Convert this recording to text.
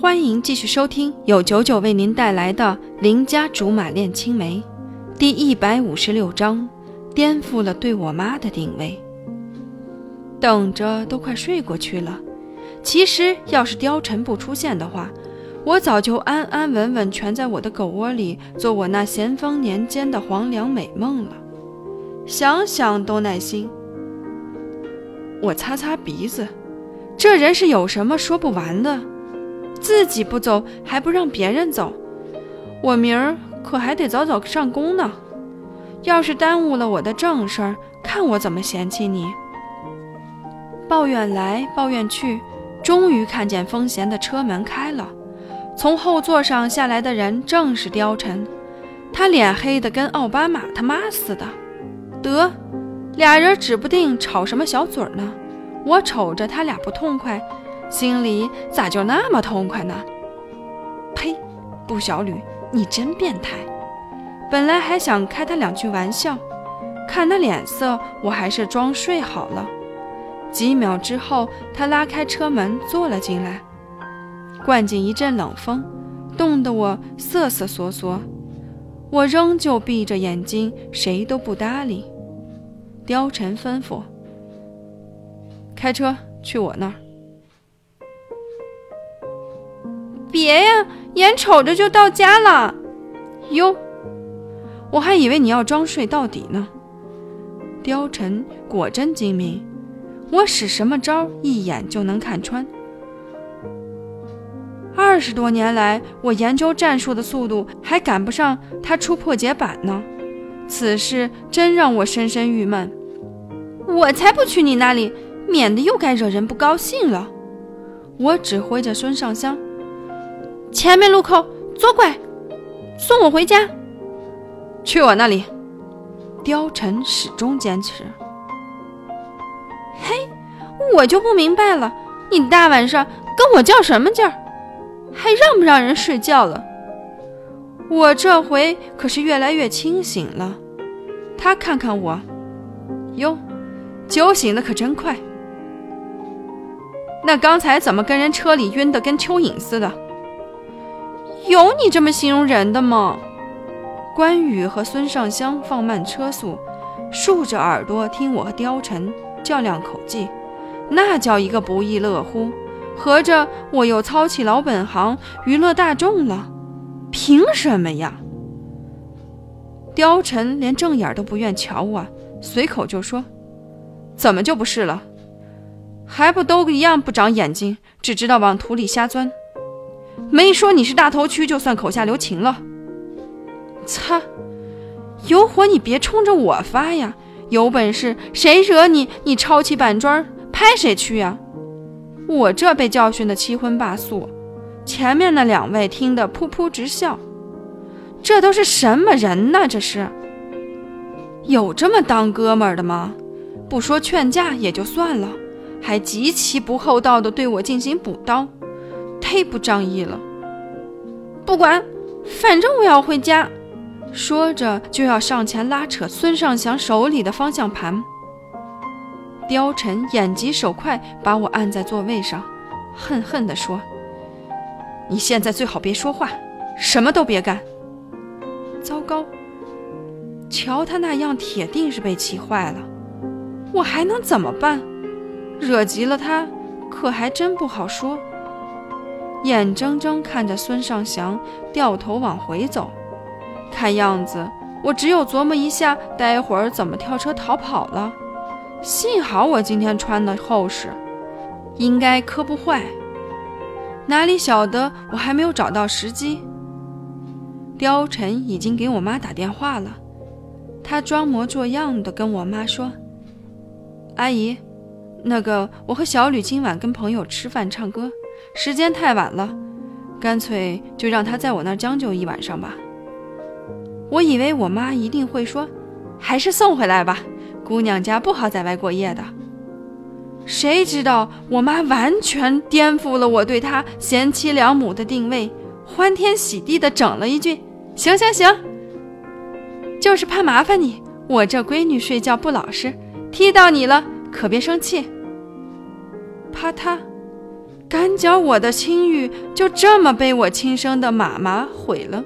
欢迎继续收听由九九为您带来的《邻家竹马恋青梅》第一百五十六章：颠覆了对我妈的定位。等着都快睡过去了。其实要是貂蝉不出现的话，我早就安安稳稳蜷在我的狗窝里，做我那咸丰年间的黄粱美梦了。想想都耐心。我擦擦鼻子，这人是有什么说不完的？自己不走，还不让别人走，我明儿可还得早早上工呢。要是耽误了我的正事儿，看我怎么嫌弃你！抱怨来抱怨去，终于看见风贤的车门开了，从后座上下来的人正是貂蝉，他脸黑的跟奥巴马他妈似的。得，俩人指不定吵什么小嘴呢。我瞅着他俩不痛快。心里咋就那么痛快呢？呸！布小吕，你真变态！本来还想开他两句玩笑，看他脸色，我还是装睡好了。几秒之后，他拉开车门坐了进来，灌进一阵冷风，冻得我瑟瑟缩缩。我仍旧闭着眼睛，谁都不搭理。貂蝉吩咐：“开车去我那儿。”别呀，眼瞅着就到家了。哟，我还以为你要装睡到底呢。貂蝉果真精明，我使什么招一眼就能看穿。二十多年来，我研究战术的速度还赶不上他出破解版呢。此事真让我深深郁闷。我才不去你那里，免得又该惹人不高兴了。我指挥着孙尚香。前面路口左拐，送我回家。去我那里。貂蝉始终坚持。嘿，我就不明白了，你大晚上跟我较什么劲儿？还让不让人睡觉了？我这回可是越来越清醒了。他看看我，哟，酒醒的可真快。那刚才怎么跟人车里晕得跟蚯蚓似的？有你这么形容人的吗？关羽和孙尚香放慢车速，竖着耳朵听我和貂蝉较量口技，那叫一个不亦乐乎。合着我又操起老本行，娱乐大众了？凭什么呀？貂蝉连正眼都不愿瞧我，随口就说：“怎么就不是了？还不都一样不长眼睛，只知道往土里瞎钻。”没说你是大头蛆，就算口下留情了。擦，有火你别冲着我发呀！有本事谁惹你，你抄起板砖拍谁去呀！我这被教训的七荤八素，前面那两位听得噗噗直笑。这都是什么人呢？这是有这么当哥们儿的吗？不说劝架也就算了，还极其不厚道的对我进行补刀。忒不仗义了！不管，反正我要回家。说着就要上前拉扯孙尚香手里的方向盘。貂蝉眼疾手快，把我按在座位上，恨恨地说：“你现在最好别说话，什么都别干。”糟糕！瞧他那样，铁定是被气坏了。我还能怎么办？惹急了他，可还真不好说。眼睁睁看着孙尚香掉头往回走，看样子我只有琢磨一下，待会儿怎么跳车逃跑了。幸好我今天穿的厚实，应该磕不坏。哪里晓得我还没有找到时机。貂蝉已经给我妈打电话了，她装模作样的跟我妈说：“阿姨，那个我和小吕今晚跟朋友吃饭唱歌。”时间太晚了，干脆就让他在我那儿将就一晚上吧。我以为我妈一定会说，还是送回来吧，姑娘家不好在外过夜的。谁知道我妈完全颠覆了我对她贤妻良母的定位，欢天喜地的整了一句：“行行行，就是怕麻烦你，我这闺女睡觉不老实，踢到你了可别生气。”啪嗒。赶脚我的清誉就这么被我亲生的妈妈毁了。